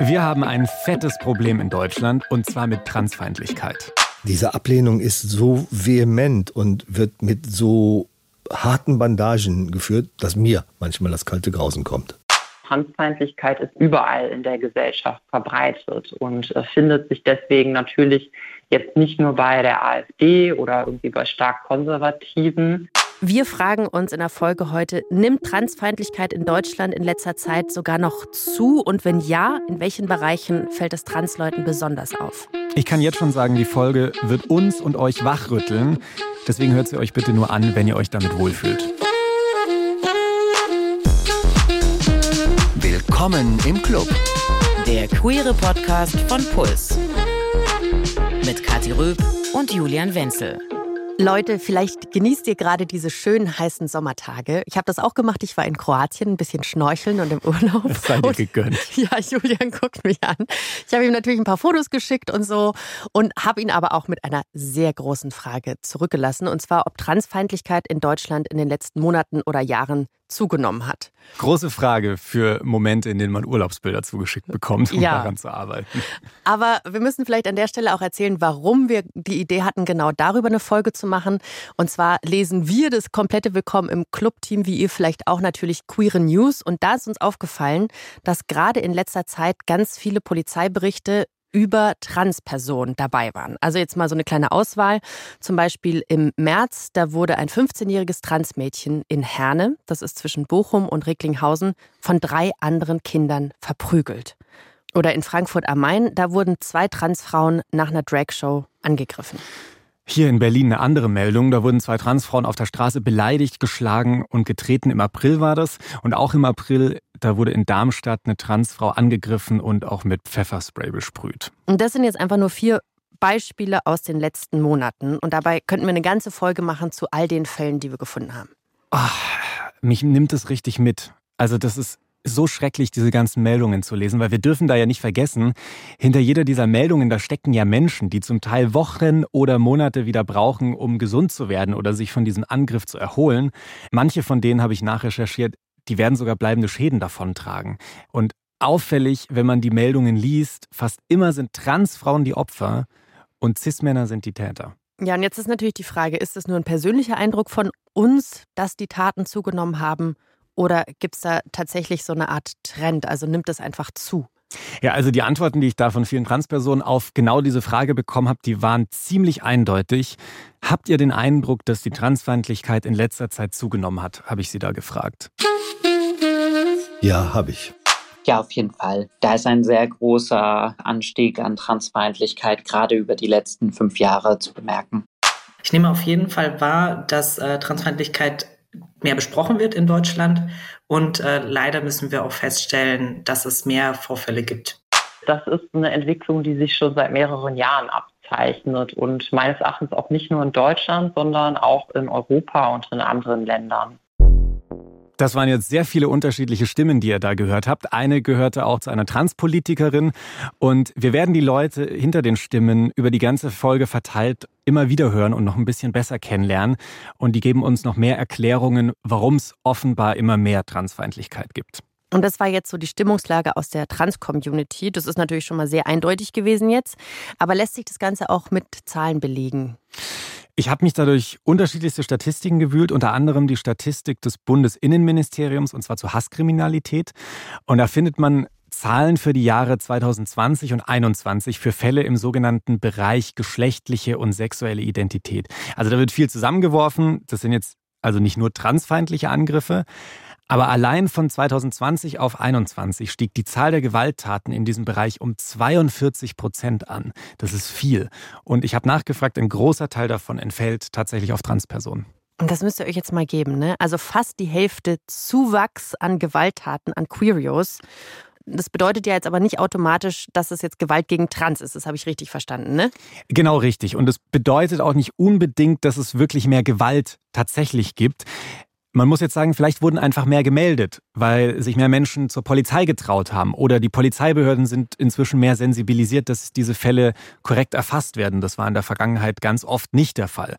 Wir haben ein fettes Problem in Deutschland und zwar mit Transfeindlichkeit. Diese Ablehnung ist so vehement und wird mit so harten Bandagen geführt, dass mir manchmal das kalte Grausen kommt. Transfeindlichkeit ist überall in der Gesellschaft verbreitet und äh, findet sich deswegen natürlich jetzt nicht nur bei der AfD oder irgendwie bei stark Konservativen. Wir fragen uns in der Folge heute, nimmt Transfeindlichkeit in Deutschland in letzter Zeit sogar noch zu? Und wenn ja, in welchen Bereichen fällt es Transleuten besonders auf? Ich kann jetzt schon sagen, die Folge wird uns und euch wachrütteln. Deswegen hört sie euch bitte nur an, wenn ihr euch damit wohlfühlt. Willkommen im Club. Der queere Podcast von Puls. Mit Kathi Röb und Julian Wenzel. Leute, vielleicht genießt ihr gerade diese schönen heißen Sommertage. Ich habe das auch gemacht. Ich war in Kroatien, ein bisschen schnorcheln und im Urlaub. Das sei dir gegönnt. Ja, Julian guckt mich an. Ich habe ihm natürlich ein paar Fotos geschickt und so und habe ihn aber auch mit einer sehr großen Frage zurückgelassen. Und zwar, ob Transfeindlichkeit in Deutschland in den letzten Monaten oder Jahren zugenommen hat. Große Frage für Momente, in denen man Urlaubsbilder zugeschickt bekommt, um ja. daran zu arbeiten. Aber wir müssen vielleicht an der Stelle auch erzählen, warum wir die Idee hatten, genau darüber eine Folge zu machen. Und zwar lesen wir das komplette Willkommen im Clubteam, wie ihr vielleicht auch natürlich queere News. Und da ist uns aufgefallen, dass gerade in letzter Zeit ganz viele Polizeiberichte über Transpersonen dabei waren. Also jetzt mal so eine kleine Auswahl. Zum Beispiel im März, da wurde ein 15-jähriges Transmädchen in Herne, das ist zwischen Bochum und Recklinghausen, von drei anderen Kindern verprügelt. Oder in Frankfurt am Main, da wurden zwei Transfrauen nach einer Dragshow angegriffen. Hier in Berlin eine andere Meldung. Da wurden zwei Transfrauen auf der Straße beleidigt, geschlagen und getreten. Im April war das. Und auch im April, da wurde in Darmstadt eine Transfrau angegriffen und auch mit Pfefferspray besprüht. Und das sind jetzt einfach nur vier Beispiele aus den letzten Monaten. Und dabei könnten wir eine ganze Folge machen zu all den Fällen, die wir gefunden haben. Ach, mich nimmt es richtig mit. Also das ist so schrecklich, diese ganzen Meldungen zu lesen, weil wir dürfen da ja nicht vergessen, hinter jeder dieser Meldungen, da stecken ja Menschen, die zum Teil Wochen oder Monate wieder brauchen, um gesund zu werden oder sich von diesem Angriff zu erholen. Manche von denen habe ich nachrecherchiert, die werden sogar bleibende Schäden davontragen. Und auffällig, wenn man die Meldungen liest, fast immer sind Transfrauen die Opfer und Cis-Männer sind die Täter. Ja, und jetzt ist natürlich die Frage, ist es nur ein persönlicher Eindruck von uns, dass die Taten zugenommen haben oder gibt es da tatsächlich so eine Art Trend? Also nimmt es einfach zu? Ja, also die Antworten, die ich da von vielen Transpersonen auf genau diese Frage bekommen habe, die waren ziemlich eindeutig. Habt ihr den Eindruck, dass die Transfeindlichkeit in letzter Zeit zugenommen hat? Habe ich sie da gefragt. Ja, habe ich. Ja, auf jeden Fall. Da ist ein sehr großer Anstieg an Transfeindlichkeit gerade über die letzten fünf Jahre zu bemerken. Ich nehme auf jeden Fall wahr, dass äh, Transfeindlichkeit mehr besprochen wird in Deutschland. Und äh, leider müssen wir auch feststellen, dass es mehr Vorfälle gibt. Das ist eine Entwicklung, die sich schon seit mehreren Jahren abzeichnet und meines Erachtens auch nicht nur in Deutschland, sondern auch in Europa und in anderen Ländern. Das waren jetzt sehr viele unterschiedliche Stimmen, die ihr da gehört habt. Eine gehörte auch zu einer Transpolitikerin. Und wir werden die Leute hinter den Stimmen über die ganze Folge verteilt immer wieder hören und noch ein bisschen besser kennenlernen. Und die geben uns noch mehr Erklärungen, warum es offenbar immer mehr Transfeindlichkeit gibt. Und das war jetzt so die Stimmungslage aus der Trans-Community. Das ist natürlich schon mal sehr eindeutig gewesen jetzt. Aber lässt sich das Ganze auch mit Zahlen belegen? Ich habe mich dadurch unterschiedlichste Statistiken gewühlt, unter anderem die Statistik des Bundesinnenministeriums, und zwar zur Hasskriminalität. Und da findet man Zahlen für die Jahre 2020 und 2021 für Fälle im sogenannten Bereich geschlechtliche und sexuelle Identität. Also da wird viel zusammengeworfen. Das sind jetzt also nicht nur transfeindliche Angriffe, aber allein von 2020 auf 2021 stieg die Zahl der Gewalttaten in diesem Bereich um 42 Prozent an. Das ist viel. Und ich habe nachgefragt, ein großer Teil davon entfällt tatsächlich auf Transpersonen. Und das müsst ihr euch jetzt mal geben, ne? Also fast die Hälfte Zuwachs an Gewalttaten, an Queerios. Das bedeutet ja jetzt aber nicht automatisch, dass es jetzt Gewalt gegen Trans ist. Das habe ich richtig verstanden, ne? Genau richtig. Und es bedeutet auch nicht unbedingt, dass es wirklich mehr Gewalt tatsächlich gibt. Man muss jetzt sagen, vielleicht wurden einfach mehr gemeldet, weil sich mehr Menschen zur Polizei getraut haben. Oder die Polizeibehörden sind inzwischen mehr sensibilisiert, dass diese Fälle korrekt erfasst werden. Das war in der Vergangenheit ganz oft nicht der Fall.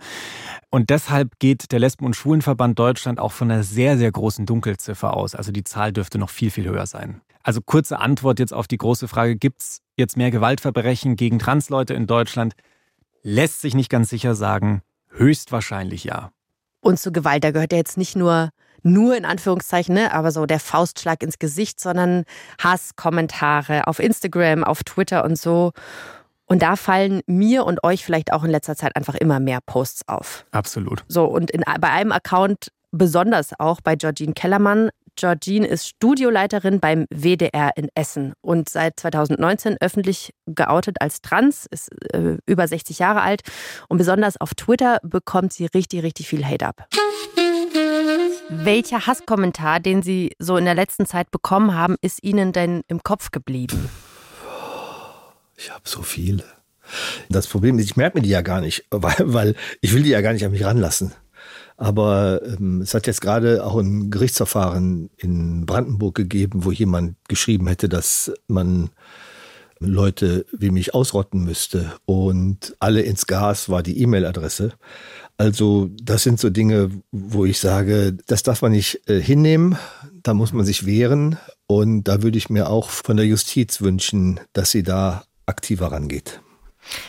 Und deshalb geht der Lesben- und Schwulenverband Deutschland auch von einer sehr, sehr großen Dunkelziffer aus. Also die Zahl dürfte noch viel, viel höher sein. Also kurze Antwort jetzt auf die große Frage, gibt es jetzt mehr Gewaltverbrechen gegen Transleute in Deutschland? Lässt sich nicht ganz sicher sagen. Höchstwahrscheinlich ja. Und zu Gewalt, da gehört ja jetzt nicht nur nur in Anführungszeichen, ne, aber so der Faustschlag ins Gesicht, sondern Hasskommentare auf Instagram, auf Twitter und so. Und da fallen mir und euch vielleicht auch in letzter Zeit einfach immer mehr Posts auf. Absolut. So, und in, bei einem Account besonders auch bei Georgine Kellermann. Georgine ist Studioleiterin beim WDR in Essen und seit 2019 öffentlich geoutet als trans, ist äh, über 60 Jahre alt und besonders auf Twitter bekommt sie richtig, richtig viel Hate ab. Welcher Hasskommentar, den Sie so in der letzten Zeit bekommen haben, ist Ihnen denn im Kopf geblieben? Ich habe so viele. Das Problem ist, ich merke mir die ja gar nicht, weil, weil ich will die ja gar nicht an mich ranlassen. Aber ähm, es hat jetzt gerade auch ein Gerichtsverfahren in Brandenburg gegeben, wo jemand geschrieben hätte, dass man Leute wie mich ausrotten müsste. Und alle ins Gas war die E-Mail-Adresse. Also das sind so Dinge, wo ich sage, das darf man nicht äh, hinnehmen, da muss man sich wehren. Und da würde ich mir auch von der Justiz wünschen, dass sie da aktiver rangeht.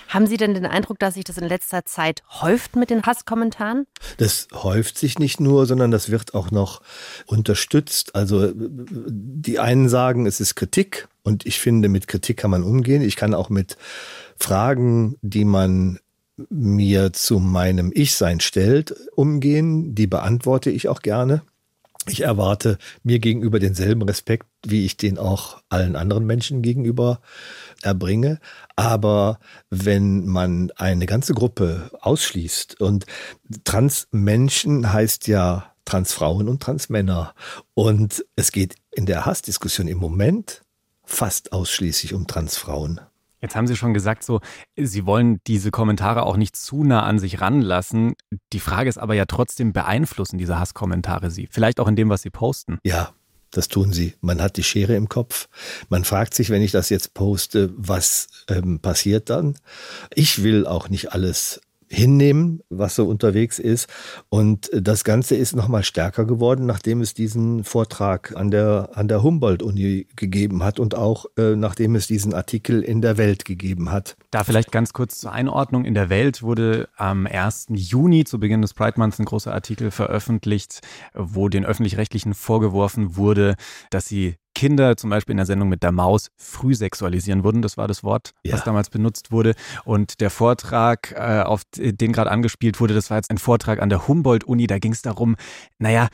Haben Sie denn den Eindruck, dass sich das in letzter Zeit häuft mit den Hasskommentaren? Das häuft sich nicht nur, sondern das wird auch noch unterstützt. Also die einen sagen, es ist Kritik und ich finde, mit Kritik kann man umgehen. Ich kann auch mit Fragen, die man mir zu meinem Ich-Sein stellt, umgehen. Die beantworte ich auch gerne. Ich erwarte mir gegenüber denselben Respekt, wie ich den auch allen anderen Menschen gegenüber erbringe. Aber wenn man eine ganze Gruppe ausschließt und Transmenschen heißt ja Transfrauen und Transmänner und es geht in der Hassdiskussion im Moment fast ausschließlich um Transfrauen. Jetzt haben Sie schon gesagt, so, Sie wollen diese Kommentare auch nicht zu nah an sich ranlassen. Die Frage ist aber ja trotzdem, beeinflussen diese Hasskommentare Sie? Vielleicht auch in dem, was Sie posten? Ja, das tun sie. Man hat die Schere im Kopf. Man fragt sich, wenn ich das jetzt poste, was ähm, passiert dann? Ich will auch nicht alles hinnehmen, was so unterwegs ist. Und das Ganze ist nochmal stärker geworden, nachdem es diesen Vortrag an der, an der Humboldt-Uni gegeben hat und auch äh, nachdem es diesen Artikel in der Welt gegeben hat. Da vielleicht ganz kurz zur Einordnung. In der Welt wurde am 1. Juni zu Beginn des Pride Months ein großer Artikel veröffentlicht, wo den öffentlich-rechtlichen vorgeworfen wurde, dass sie Kinder zum Beispiel in der Sendung mit der Maus früh sexualisieren würden. Das war das Wort, ja. was damals benutzt wurde. Und der Vortrag, äh, auf den gerade angespielt wurde, das war jetzt ein Vortrag an der Humboldt-Uni. Da ging es darum, naja,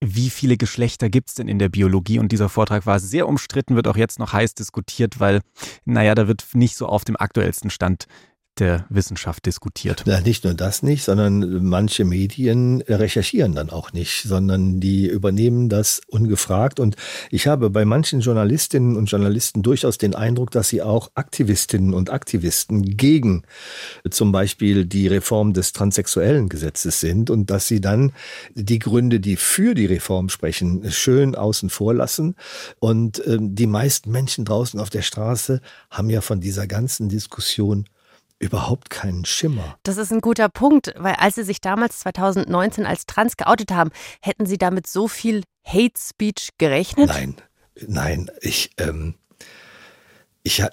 wie viele Geschlechter gibt es denn in der Biologie? Und dieser Vortrag war sehr umstritten, wird auch jetzt noch heiß diskutiert, weil, naja, da wird nicht so auf dem aktuellsten Stand der Wissenschaft diskutiert. Ja, nicht nur das nicht, sondern manche Medien recherchieren dann auch nicht, sondern die übernehmen das ungefragt. Und ich habe bei manchen Journalistinnen und Journalisten durchaus den Eindruck, dass sie auch Aktivistinnen und Aktivisten gegen zum Beispiel die Reform des transsexuellen Gesetzes sind und dass sie dann die Gründe, die für die Reform sprechen, schön außen vor lassen. Und äh, die meisten Menschen draußen auf der Straße haben ja von dieser ganzen Diskussion überhaupt keinen Schimmer. Das ist ein guter Punkt, weil als Sie sich damals 2019 als trans geoutet haben, hätten Sie damit so viel Hate Speech gerechnet? Nein, nein, ich, ähm, ich,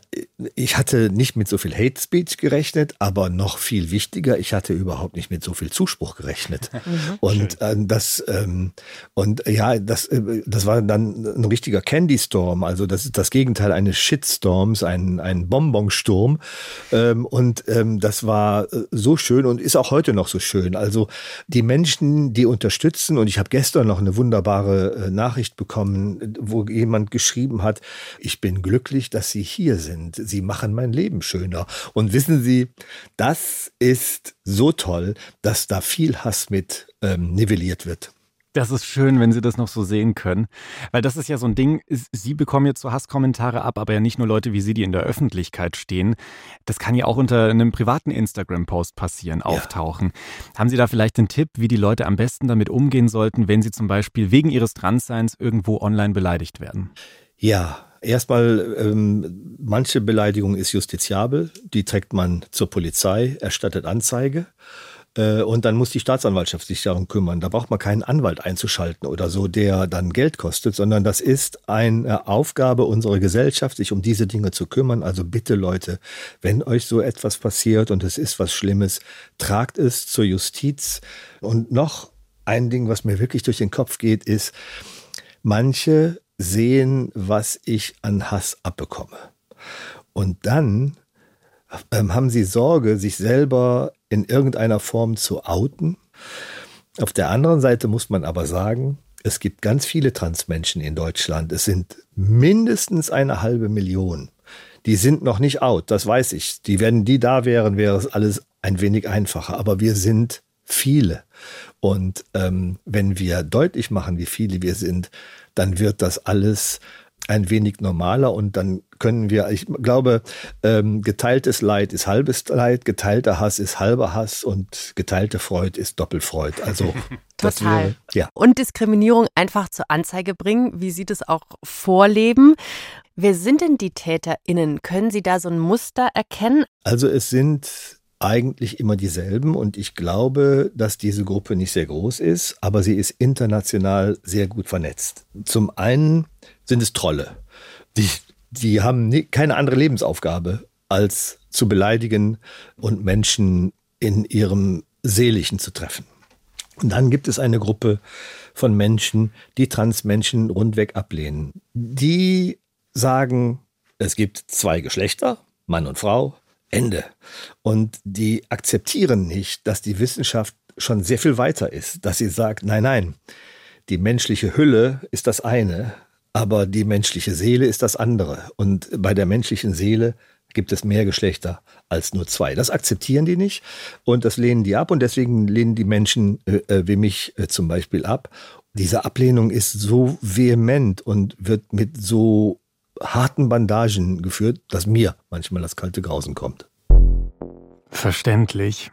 ich hatte nicht mit so viel Hate Speech gerechnet, aber noch viel wichtiger, ich hatte überhaupt nicht mit so viel Zuspruch gerechnet. Mhm. Und äh, das ähm, und ja, das äh, das war dann ein richtiger Candy Storm, also das ist das Gegenteil eines Shitstorms, ein ein Bonbonsturm. Ähm, und ähm, das war äh, so schön und ist auch heute noch so schön. Also die Menschen, die unterstützen und ich habe gestern noch eine wunderbare äh, Nachricht bekommen, wo jemand geschrieben hat, ich bin glücklich, dass Sie hier sind. Sie machen mein Leben schöner. Und wissen Sie, das ist so toll, dass da viel Hass mit ähm, nivelliert wird. Das ist schön, wenn Sie das noch so sehen können. Weil das ist ja so ein Ding, Sie bekommen jetzt so Hasskommentare ab, aber ja nicht nur Leute wie Sie, die in der Öffentlichkeit stehen. Das kann ja auch unter einem privaten Instagram-Post passieren, auftauchen. Ja. Haben Sie da vielleicht einen Tipp, wie die Leute am besten damit umgehen sollten, wenn sie zum Beispiel wegen ihres Transseins irgendwo online beleidigt werden? Ja, Erstmal, ähm, manche Beleidigung ist justiziabel, die trägt man zur Polizei, erstattet Anzeige. Äh, und dann muss die Staatsanwaltschaft sich darum kümmern. Da braucht man keinen Anwalt einzuschalten oder so, der dann Geld kostet, sondern das ist eine Aufgabe unserer Gesellschaft, sich um diese Dinge zu kümmern. Also bitte Leute, wenn euch so etwas passiert und es ist was Schlimmes, tragt es zur Justiz. Und noch ein Ding, was mir wirklich durch den Kopf geht, ist, manche sehen, was ich an Hass abbekomme. Und dann ähm, haben sie Sorge, sich selber in irgendeiner Form zu outen. Auf der anderen Seite muss man aber sagen, es gibt ganz viele Transmenschen in Deutschland. Es sind mindestens eine halbe Million. Die sind noch nicht out, das weiß ich. Die, wenn die da wären, wäre es alles ein wenig einfacher. Aber wir sind viele. Und ähm, wenn wir deutlich machen, wie viele wir sind, dann wird das alles ein wenig normaler und dann können wir, ich glaube, ähm, geteiltes Leid ist halbes Leid, geteilter Hass ist halber Hass und geteilte Freude ist Doppelfreud. Also total. Wäre, ja. Und Diskriminierung einfach zur Anzeige bringen, wie Sie das auch vorleben. Wer sind denn die TäterInnen? Können Sie da so ein Muster erkennen? Also es sind eigentlich immer dieselben und ich glaube, dass diese Gruppe nicht sehr groß ist, aber sie ist international sehr gut vernetzt. Zum einen sind es Trolle. Die, die haben keine andere Lebensaufgabe, als zu beleidigen und Menschen in ihrem Seelischen zu treffen. Und dann gibt es eine Gruppe von Menschen, die Transmenschen rundweg ablehnen. Die sagen, es gibt zwei Geschlechter, Mann und Frau, Ende. Und die akzeptieren nicht, dass die Wissenschaft schon sehr viel weiter ist, dass sie sagt, nein, nein, die menschliche Hülle ist das eine, aber die menschliche Seele ist das andere. Und bei der menschlichen Seele gibt es mehr Geschlechter als nur zwei. Das akzeptieren die nicht und das lehnen die ab und deswegen lehnen die Menschen äh, äh wie mich äh, zum Beispiel ab. Diese Ablehnung ist so vehement und wird mit so harten Bandagen geführt, dass mir manchmal das kalte Grausen kommt. Verständlich.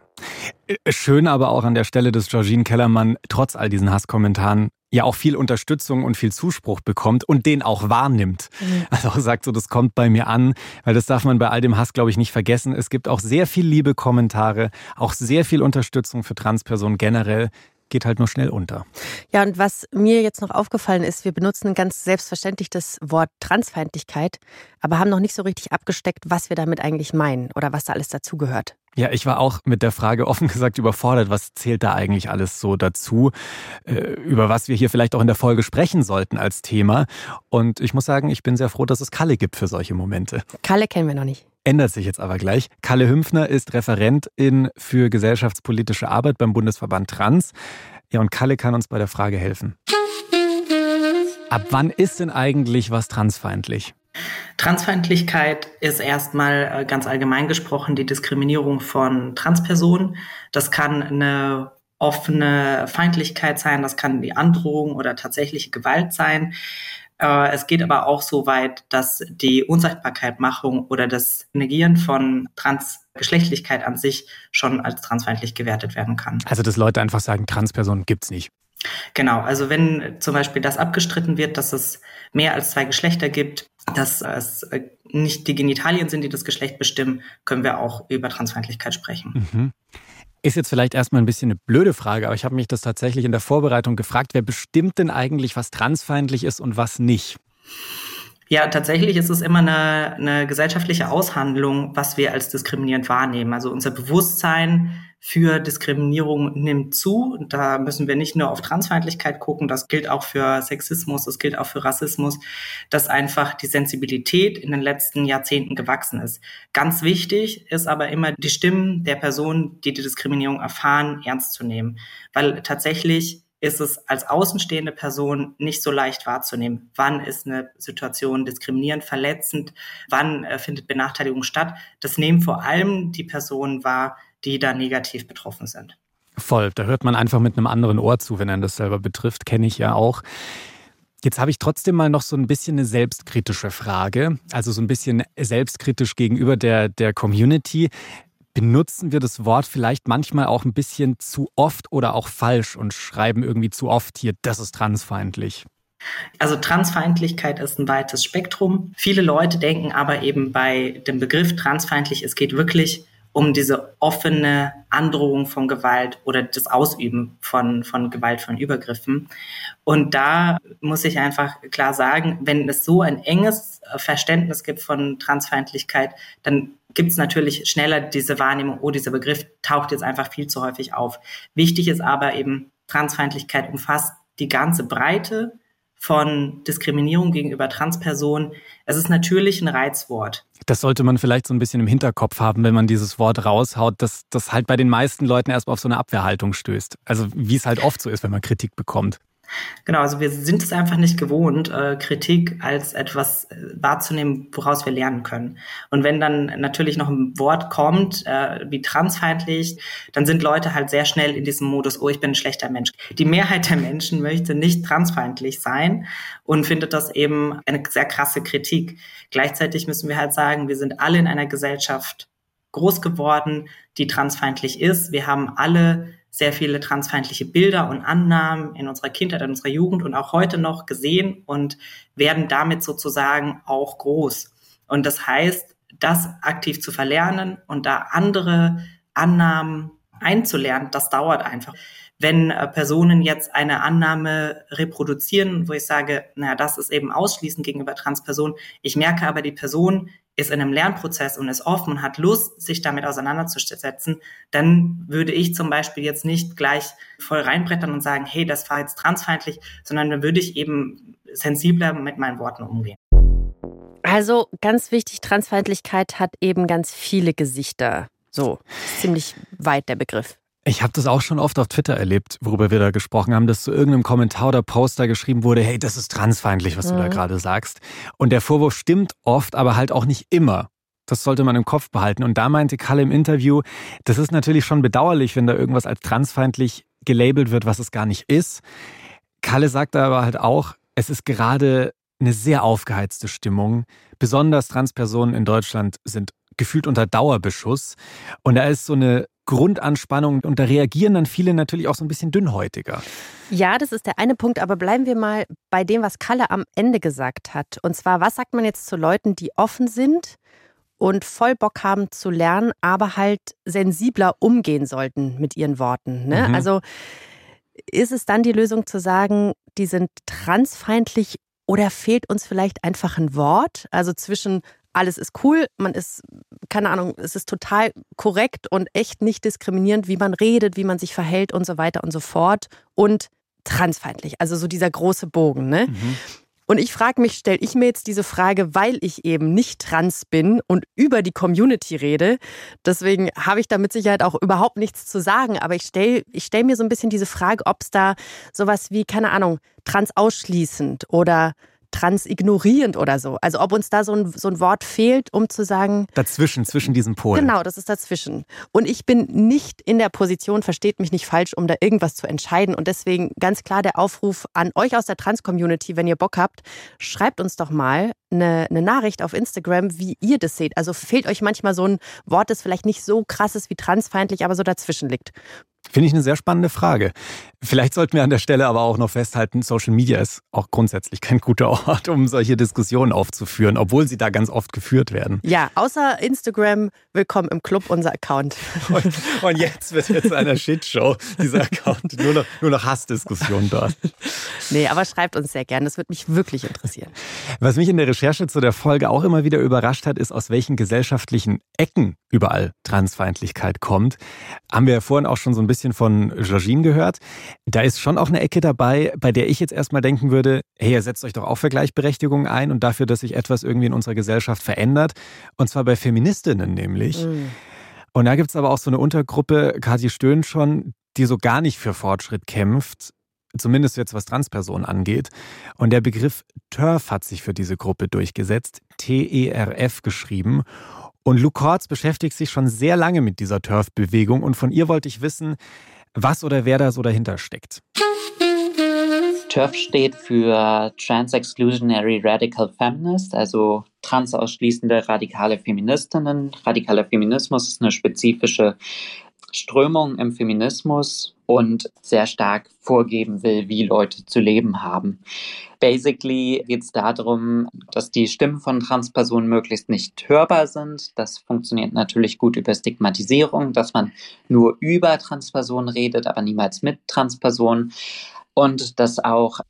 Schön aber auch an der Stelle, dass Georgine Kellermann trotz all diesen Hasskommentaren ja auch viel Unterstützung und viel Zuspruch bekommt und den auch wahrnimmt. Mhm. Also auch sagt so, das kommt bei mir an, weil das darf man bei all dem Hass, glaube ich, nicht vergessen. Es gibt auch sehr viel liebe Kommentare, auch sehr viel Unterstützung für Transpersonen generell geht halt nur schnell unter. Ja, und was mir jetzt noch aufgefallen ist, wir benutzen ganz selbstverständlich das Wort Transfeindlichkeit, aber haben noch nicht so richtig abgesteckt, was wir damit eigentlich meinen oder was da alles dazugehört. Ja, ich war auch mit der Frage offen gesagt überfordert, was zählt da eigentlich alles so dazu, äh, über was wir hier vielleicht auch in der Folge sprechen sollten als Thema. Und ich muss sagen, ich bin sehr froh, dass es Kalle gibt für solche Momente. Kalle kennen wir noch nicht. Ändert sich jetzt aber gleich. Kalle Hümpfner ist Referentin für gesellschaftspolitische Arbeit beim Bundesverband Trans. Ja, und Kalle kann uns bei der Frage helfen. Ab wann ist denn eigentlich was transfeindlich? Transfeindlichkeit ist erstmal äh, ganz allgemein gesprochen die Diskriminierung von Transpersonen. Das kann eine offene Feindlichkeit sein, das kann die Androhung oder tatsächliche Gewalt sein. Äh, es geht aber auch so weit, dass die Unsichtbarkeitmachung oder das Negieren von Transgeschlechtlichkeit an sich schon als transfeindlich gewertet werden kann. Also, dass Leute einfach sagen, Transpersonen gibt's nicht. Genau, also wenn zum Beispiel das abgestritten wird, dass es mehr als zwei Geschlechter gibt, dass es äh, nicht die Genitalien sind, die das Geschlecht bestimmen, können wir auch über Transfeindlichkeit sprechen. Mhm. Ist jetzt vielleicht erstmal ein bisschen eine blöde Frage, aber ich habe mich das tatsächlich in der Vorbereitung gefragt, wer bestimmt denn eigentlich, was transfeindlich ist und was nicht? Ja, tatsächlich ist es immer eine, eine gesellschaftliche Aushandlung, was wir als diskriminierend wahrnehmen. Also unser Bewusstsein für Diskriminierung nimmt zu. Da müssen wir nicht nur auf Transfeindlichkeit gucken, das gilt auch für Sexismus, das gilt auch für Rassismus, dass einfach die Sensibilität in den letzten Jahrzehnten gewachsen ist. Ganz wichtig ist aber immer die Stimmen der Personen, die die Diskriminierung erfahren, ernst zu nehmen, weil tatsächlich ist es als außenstehende Person nicht so leicht wahrzunehmen. Wann ist eine Situation diskriminierend, verletzend? Wann äh, findet Benachteiligung statt? Das nehmen vor allem die Personen wahr, die da negativ betroffen sind. Voll, da hört man einfach mit einem anderen Ohr zu, wenn er das selber betrifft, kenne ich ja auch. Jetzt habe ich trotzdem mal noch so ein bisschen eine selbstkritische Frage, also so ein bisschen selbstkritisch gegenüber der, der Community. Benutzen wir das Wort vielleicht manchmal auch ein bisschen zu oft oder auch falsch und schreiben irgendwie zu oft hier, das ist transfeindlich? Also Transfeindlichkeit ist ein weites Spektrum. Viele Leute denken aber eben bei dem Begriff transfeindlich, es geht wirklich um diese offene Androhung von Gewalt oder das Ausüben von, von Gewalt, von Übergriffen. Und da muss ich einfach klar sagen, wenn es so ein enges Verständnis gibt von Transfeindlichkeit, dann gibt es natürlich schneller diese Wahrnehmung, oh, dieser Begriff taucht jetzt einfach viel zu häufig auf. Wichtig ist aber eben, Transfeindlichkeit umfasst die ganze Breite von Diskriminierung gegenüber Transpersonen. Es ist natürlich ein Reizwort. Das sollte man vielleicht so ein bisschen im Hinterkopf haben, wenn man dieses Wort raushaut, dass das halt bei den meisten Leuten erstmal auf so eine Abwehrhaltung stößt. Also wie es halt oft so ist, wenn man Kritik bekommt. Genau, also wir sind es einfach nicht gewohnt, äh, Kritik als etwas äh, wahrzunehmen, woraus wir lernen können. Und wenn dann natürlich noch ein Wort kommt, äh, wie transfeindlich, dann sind Leute halt sehr schnell in diesem Modus, oh, ich bin ein schlechter Mensch. Die Mehrheit der Menschen möchte nicht transfeindlich sein und findet das eben eine sehr krasse Kritik. Gleichzeitig müssen wir halt sagen, wir sind alle in einer Gesellschaft groß geworden, die transfeindlich ist. Wir haben alle sehr viele transfeindliche Bilder und Annahmen in unserer Kindheit, in unserer Jugend und auch heute noch gesehen und werden damit sozusagen auch groß. Und das heißt, das aktiv zu verlernen und da andere Annahmen einzulernen, das dauert einfach. Wenn äh, Personen jetzt eine Annahme reproduzieren, wo ich sage, naja, das ist eben ausschließend gegenüber Transpersonen, ich merke aber, die Person ist in einem Lernprozess und ist offen und hat Lust, sich damit auseinanderzusetzen, dann würde ich zum Beispiel jetzt nicht gleich voll reinbrettern und sagen, hey, das war jetzt transfeindlich, sondern dann würde ich eben sensibler mit meinen Worten umgehen. Also ganz wichtig, Transfeindlichkeit hat eben ganz viele Gesichter. So, ziemlich weit der Begriff. Ich habe das auch schon oft auf Twitter erlebt, worüber wir da gesprochen haben, dass zu irgendeinem Kommentar oder Poster geschrieben wurde, hey, das ist transfeindlich, was mhm. du da mhm. gerade sagst. Und der Vorwurf stimmt oft, aber halt auch nicht immer. Das sollte man im Kopf behalten. Und da meinte Kalle im Interview, das ist natürlich schon bedauerlich, wenn da irgendwas als transfeindlich gelabelt wird, was es gar nicht ist. Kalle sagt aber halt auch, es ist gerade eine sehr aufgeheizte Stimmung. Besonders Transpersonen in Deutschland sind gefühlt unter Dauerbeschuss. Und da ist so eine Grundanspannung und da reagieren dann viele natürlich auch so ein bisschen dünnhäutiger. Ja, das ist der eine Punkt, aber bleiben wir mal bei dem, was Kalle am Ende gesagt hat. Und zwar, was sagt man jetzt zu Leuten, die offen sind und voll Bock haben zu lernen, aber halt sensibler umgehen sollten mit ihren Worten? Ne? Mhm. Also ist es dann die Lösung zu sagen, die sind transfeindlich oder fehlt uns vielleicht einfach ein Wort? Also zwischen alles ist cool, man ist, keine Ahnung, es ist total korrekt und echt nicht diskriminierend, wie man redet, wie man sich verhält und so weiter und so fort. Und transfeindlich, also so dieser große Bogen. Ne? Mhm. Und ich frage mich, stelle ich mir jetzt diese Frage, weil ich eben nicht trans bin und über die Community rede. Deswegen habe ich da mit Sicherheit auch überhaupt nichts zu sagen. Aber ich stelle ich stell mir so ein bisschen diese Frage, ob es da sowas wie, keine Ahnung, trans ausschließend oder transignorierend oder so. Also ob uns da so ein, so ein Wort fehlt, um zu sagen. Dazwischen, zwischen diesen Polen. Genau, das ist dazwischen. Und ich bin nicht in der Position, versteht mich nicht falsch, um da irgendwas zu entscheiden. Und deswegen ganz klar der Aufruf an euch aus der Trans-Community, wenn ihr Bock habt, schreibt uns doch mal eine, eine Nachricht auf Instagram, wie ihr das seht. Also fehlt euch manchmal so ein Wort, das vielleicht nicht so krass ist wie transfeindlich, aber so dazwischen liegt. Finde ich eine sehr spannende Frage. Vielleicht sollten wir an der Stelle aber auch noch festhalten, Social Media ist auch grundsätzlich kein guter Ort, um solche Diskussionen aufzuführen, obwohl sie da ganz oft geführt werden. Ja, außer Instagram, willkommen im Club, unser Account. Und, und jetzt wird jetzt eine Shitshow, dieser Account, nur noch, nur noch Hassdiskussionen dort. Nee, aber schreibt uns sehr gerne, das würde mich wirklich interessieren. Was mich in der Recherche zu der Folge auch immer wieder überrascht hat, ist, aus welchen gesellschaftlichen Ecken überall Transfeindlichkeit kommt. Haben wir ja vorhin auch schon so ein bisschen von Georgine gehört. Da ist schon auch eine Ecke dabei, bei der ich jetzt erstmal denken würde, hey, ihr setzt euch doch auch für Gleichberechtigung ein und dafür, dass sich etwas irgendwie in unserer Gesellschaft verändert. Und zwar bei Feministinnen nämlich. Mhm. Und da gibt es aber auch so eine Untergruppe, Kathi Stöhn schon, die so gar nicht für Fortschritt kämpft, zumindest jetzt was Transpersonen angeht. Und der Begriff TERF hat sich für diese Gruppe durchgesetzt, T-E-R-F geschrieben. Und Luke Kortz beschäftigt sich schon sehr lange mit dieser TERF-Bewegung und von ihr wollte ich wissen, was oder wer da so dahinter steckt. TERF steht für Trans-Exclusionary Radical Feminist, also transausschließende radikale Feministinnen. Radikaler Feminismus ist eine spezifische Strömung im Feminismus und sehr stark vorgeben will, wie Leute zu leben haben. Basically geht es darum, dass die Stimmen von Transpersonen möglichst nicht hörbar sind. Das funktioniert natürlich gut über Stigmatisierung, dass man nur über Transpersonen redet, aber niemals mit Transpersonen. Und dass auch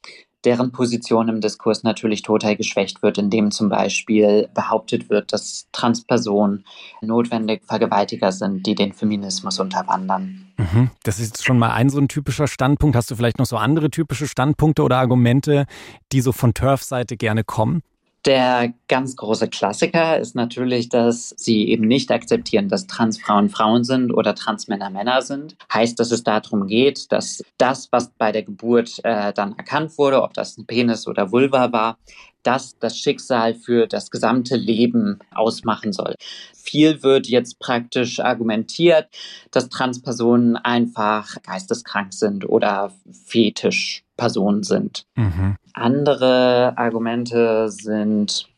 deren Position im Diskurs natürlich total geschwächt wird, indem zum Beispiel behauptet wird, dass Transpersonen notwendig Vergewaltiger sind, die den Feminismus unterwandern. Mhm. Das ist schon mal ein so ein typischer Standpunkt. Hast du vielleicht noch so andere typische Standpunkte oder Argumente, die so von Turf-Seite gerne kommen? Der ganz große Klassiker ist natürlich, dass sie eben nicht akzeptieren, dass Transfrauen Frauen sind oder Transmänner Männer sind. Heißt, dass es darum geht, dass das, was bei der Geburt äh, dann erkannt wurde, ob das ein Penis oder Vulva war, das das Schicksal für das gesamte Leben ausmachen soll. Viel wird jetzt praktisch argumentiert, dass Transpersonen einfach geisteskrank sind oder Fetischpersonen sind. Mhm. Andere Argumente sind,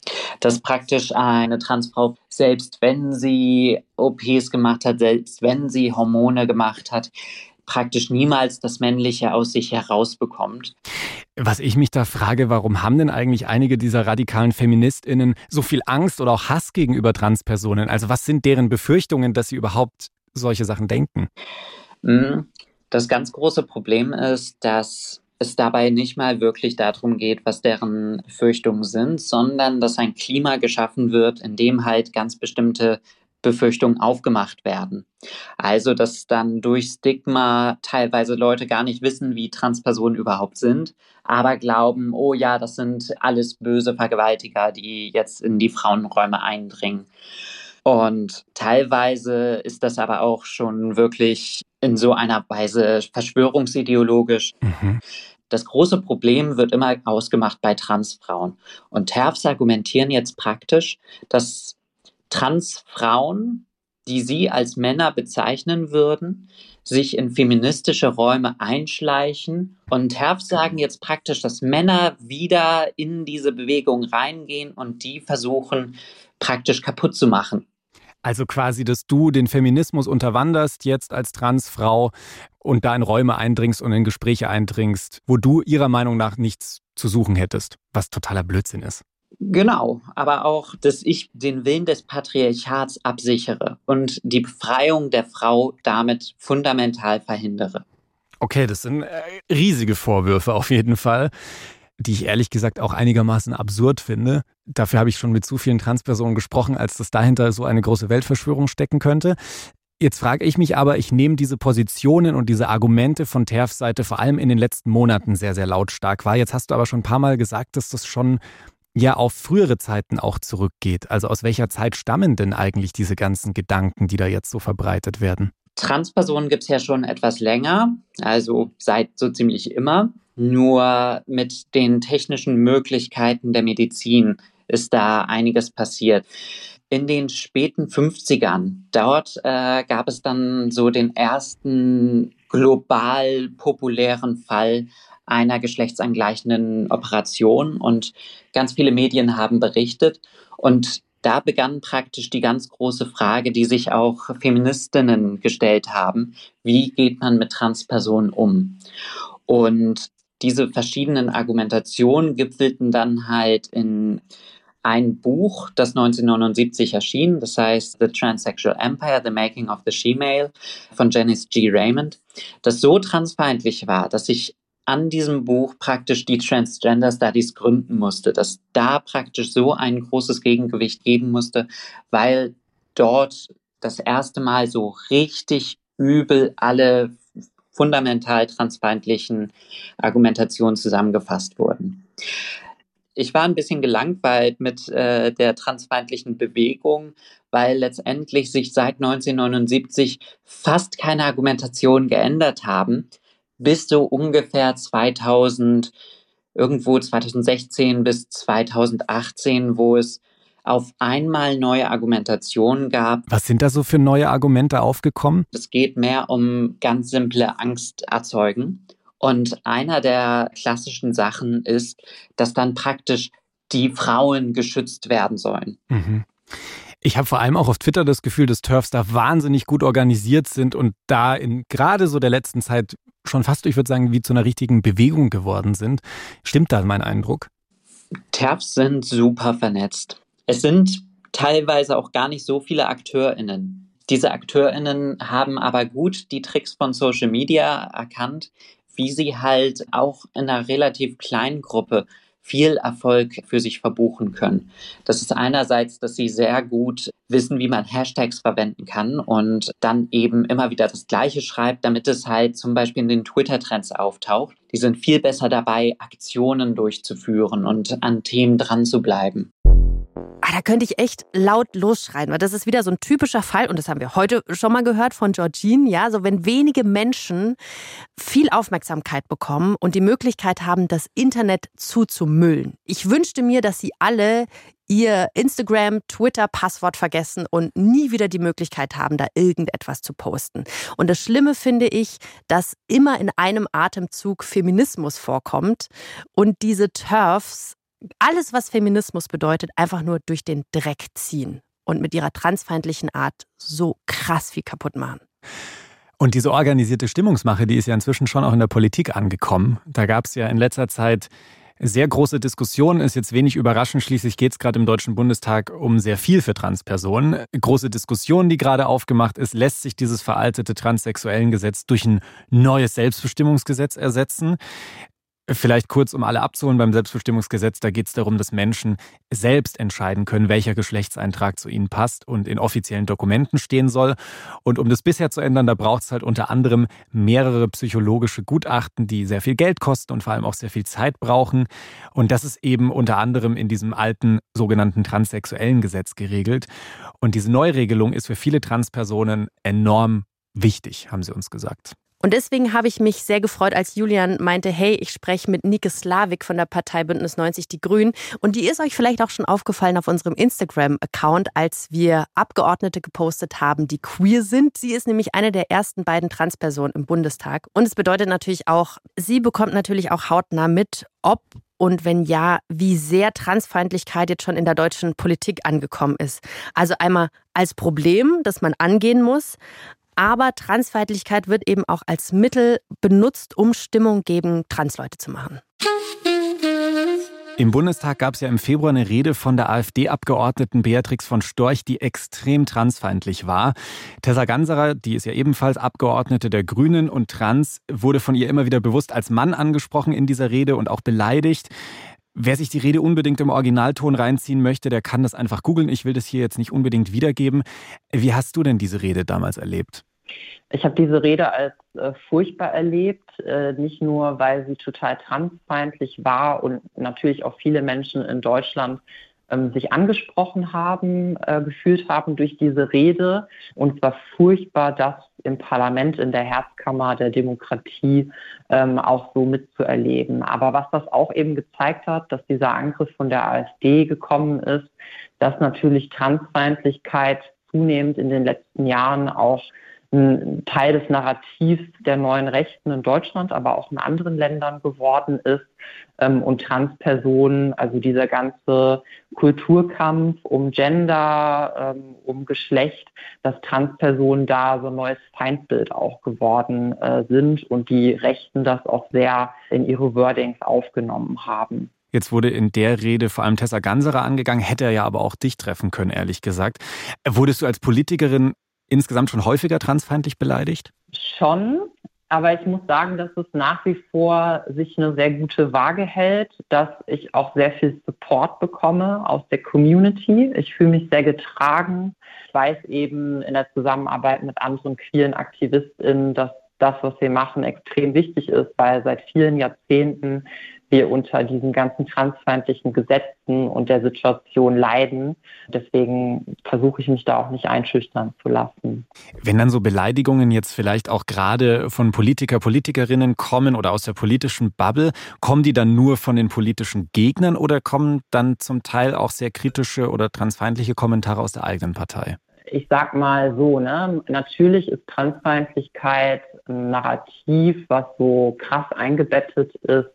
dass praktisch eine Transfrau, selbst wenn sie OPs gemacht hat, selbst wenn sie Hormone gemacht hat, praktisch niemals das Männliche aus sich herausbekommt. Was ich mich da frage, warum haben denn eigentlich einige dieser radikalen Feministinnen so viel Angst oder auch Hass gegenüber Transpersonen? Also was sind deren Befürchtungen, dass sie überhaupt solche Sachen denken? Hm, das ganz große Problem ist, dass es dabei nicht mal wirklich darum geht, was deren Befürchtungen sind, sondern dass ein Klima geschaffen wird, in dem halt ganz bestimmte Befürchtungen aufgemacht werden. Also, dass dann durch Stigma teilweise Leute gar nicht wissen, wie Transpersonen überhaupt sind, aber glauben, oh ja, das sind alles böse Vergewaltiger, die jetzt in die Frauenräume eindringen. Und teilweise ist das aber auch schon wirklich in so einer Weise verschwörungsideologisch. Mhm. Das große Problem wird immer ausgemacht bei Transfrauen. Und TERFs argumentieren jetzt praktisch, dass Transfrauen, die sie als Männer bezeichnen würden, sich in feministische Räume einschleichen. Und Herf sagen jetzt praktisch, dass Männer wieder in diese Bewegung reingehen und die versuchen praktisch kaputt zu machen. Also quasi, dass du den Feminismus unterwanderst jetzt als Transfrau und da in Räume eindringst und in Gespräche eindringst, wo du ihrer Meinung nach nichts zu suchen hättest, was totaler Blödsinn ist. Genau, aber auch, dass ich den Willen des Patriarchats absichere und die Befreiung der Frau damit fundamental verhindere. Okay, das sind äh, riesige Vorwürfe auf jeden Fall, die ich ehrlich gesagt auch einigermaßen absurd finde. Dafür habe ich schon mit zu vielen Transpersonen gesprochen, als dass dahinter so eine große Weltverschwörung stecken könnte. Jetzt frage ich mich aber, ich nehme diese Positionen und diese Argumente von TERFs Seite vor allem in den letzten Monaten sehr, sehr lautstark wahr. Jetzt hast du aber schon ein paar Mal gesagt, dass das schon ja auf frühere Zeiten auch zurückgeht. Also aus welcher Zeit stammen denn eigentlich diese ganzen Gedanken, die da jetzt so verbreitet werden? Transpersonen gibt es ja schon etwas länger, also seit so ziemlich immer. Nur mit den technischen Möglichkeiten der Medizin ist da einiges passiert. In den späten 50ern, dort äh, gab es dann so den ersten global populären Fall einer geschlechtsangleichenden Operation und ganz viele Medien haben berichtet und da begann praktisch die ganz große Frage, die sich auch Feministinnen gestellt haben. Wie geht man mit Transpersonen um? Und diese verschiedenen Argumentationen gipfelten dann halt in ein Buch, das 1979 erschien, das heißt The Transsexual Empire, The Making of the She-Male von Janice G. Raymond, das so transfeindlich war, dass sich an diesem Buch praktisch die Transgender Studies gründen musste, dass da praktisch so ein großes Gegengewicht geben musste, weil dort das erste Mal so richtig übel alle fundamental transfeindlichen Argumentationen zusammengefasst wurden. Ich war ein bisschen gelangweilt mit äh, der transfeindlichen Bewegung, weil letztendlich sich seit 1979 fast keine Argumentationen geändert haben bis so ungefähr 2000, irgendwo 2016 bis 2018, wo es auf einmal neue Argumentationen gab. Was sind da so für neue Argumente aufgekommen? Es geht mehr um ganz simple Angst erzeugen. Und einer der klassischen Sachen ist, dass dann praktisch die Frauen geschützt werden sollen. Mhm. Ich habe vor allem auch auf Twitter das Gefühl, dass Turfs da wahnsinnig gut organisiert sind und da in gerade so der letzten Zeit schon fast, ich würde sagen, wie zu einer richtigen Bewegung geworden sind. Stimmt da mein Eindruck? TERFs sind super vernetzt. Es sind teilweise auch gar nicht so viele AkteurInnen. Diese AkteurInnen haben aber gut die Tricks von Social Media erkannt, wie sie halt auch in einer relativ kleinen Gruppe viel Erfolg für sich verbuchen können. Das ist einerseits, dass sie sehr gut wissen, wie man Hashtags verwenden kann und dann eben immer wieder das Gleiche schreibt, damit es halt zum Beispiel in den Twitter-Trends auftaucht. Die sind viel besser dabei, Aktionen durchzuführen und an Themen dran zu bleiben. Ah, da könnte ich echt laut losschreien, weil das ist wieder so ein typischer Fall, und das haben wir heute schon mal gehört von Georgine, ja, so wenn wenige Menschen viel Aufmerksamkeit bekommen und die Möglichkeit haben, das Internet zuzumüllen. Ich wünschte mir, dass sie alle ihr Instagram, Twitter-Passwort vergessen und nie wieder die Möglichkeit haben, da irgendetwas zu posten. Und das Schlimme finde ich, dass immer in einem Atemzug Feminismus vorkommt und diese Turfs alles, was Feminismus bedeutet, einfach nur durch den Dreck ziehen und mit ihrer transfeindlichen Art so krass viel kaputt machen. Und diese organisierte Stimmungsmache, die ist ja inzwischen schon auch in der Politik angekommen. Da gab es ja in letzter Zeit sehr große Diskussionen, ist jetzt wenig überraschend. Schließlich geht es gerade im Deutschen Bundestag um sehr viel für Transpersonen. Große Diskussion, die gerade aufgemacht ist, lässt sich dieses veraltete transsexuellen Gesetz durch ein neues Selbstbestimmungsgesetz ersetzen. Vielleicht kurz, um alle abzuholen, beim Selbstbestimmungsgesetz, da geht es darum, dass Menschen selbst entscheiden können, welcher Geschlechtseintrag zu ihnen passt und in offiziellen Dokumenten stehen soll. Und um das bisher zu ändern, da braucht es halt unter anderem mehrere psychologische Gutachten, die sehr viel Geld kosten und vor allem auch sehr viel Zeit brauchen. Und das ist eben unter anderem in diesem alten sogenannten transsexuellen Gesetz geregelt. Und diese Neuregelung ist für viele Transpersonen enorm wichtig, haben sie uns gesagt. Und deswegen habe ich mich sehr gefreut, als Julian meinte, hey, ich spreche mit Nike Slavik von der Partei Bündnis 90 Die Grünen. Und die ist euch vielleicht auch schon aufgefallen auf unserem Instagram-Account, als wir Abgeordnete gepostet haben, die queer sind. Sie ist nämlich eine der ersten beiden Transpersonen im Bundestag. Und es bedeutet natürlich auch, sie bekommt natürlich auch hautnah mit, ob und wenn ja, wie sehr Transfeindlichkeit jetzt schon in der deutschen Politik angekommen ist. Also einmal als Problem, das man angehen muss, aber Transfeindlichkeit wird eben auch als Mittel benutzt, um Stimmung gegen Transleute zu machen. Im Bundestag gab es ja im Februar eine Rede von der AfD-Abgeordneten Beatrix von Storch, die extrem transfeindlich war. Tessa Ganserer, die ist ja ebenfalls Abgeordnete der Grünen und trans, wurde von ihr immer wieder bewusst als Mann angesprochen in dieser Rede und auch beleidigt. Wer sich die Rede unbedingt im Originalton reinziehen möchte, der kann das einfach googeln. Ich will das hier jetzt nicht unbedingt wiedergeben. Wie hast du denn diese Rede damals erlebt? Ich habe diese Rede als äh, furchtbar erlebt, äh, nicht nur, weil sie total transfeindlich war und natürlich auch viele Menschen in Deutschland ähm, sich angesprochen haben, äh, gefühlt haben durch diese Rede. Und es war furchtbar, das im Parlament, in der Herzkammer der Demokratie ähm, auch so mitzuerleben. Aber was das auch eben gezeigt hat, dass dieser Angriff von der AfD gekommen ist, dass natürlich Transfeindlichkeit zunehmend in den letzten Jahren auch ein Teil des Narrativs der neuen Rechten in Deutschland, aber auch in anderen Ländern geworden ist. Ähm, und Transpersonen, also dieser ganze Kulturkampf um Gender, ähm, um Geschlecht, dass Transpersonen da so ein neues Feindbild auch geworden äh, sind und die Rechten das auch sehr in ihre Wordings aufgenommen haben. Jetzt wurde in der Rede vor allem Tessa Ganserer angegangen, hätte er ja aber auch dich treffen können, ehrlich gesagt. Wurdest du als Politikerin insgesamt schon häufiger transfeindlich beleidigt? Schon, aber ich muss sagen, dass es nach wie vor sich eine sehr gute Waage hält, dass ich auch sehr viel Support bekomme aus der Community. Ich fühle mich sehr getragen. Ich weiß eben in der Zusammenarbeit mit anderen queeren AktivistInnen, dass das, was wir machen, extrem wichtig ist, weil seit vielen Jahrzehnten wir unter diesen ganzen transfeindlichen Gesetzen und der Situation leiden. Deswegen versuche ich mich da auch nicht einschüchtern zu lassen. Wenn dann so Beleidigungen jetzt vielleicht auch gerade von Politiker, Politikerinnen kommen oder aus der politischen Bubble, kommen die dann nur von den politischen Gegnern oder kommen dann zum Teil auch sehr kritische oder transfeindliche Kommentare aus der eigenen Partei? Ich sag mal so, ne, natürlich ist Transfeindlichkeit ein Narrativ, was so krass eingebettet ist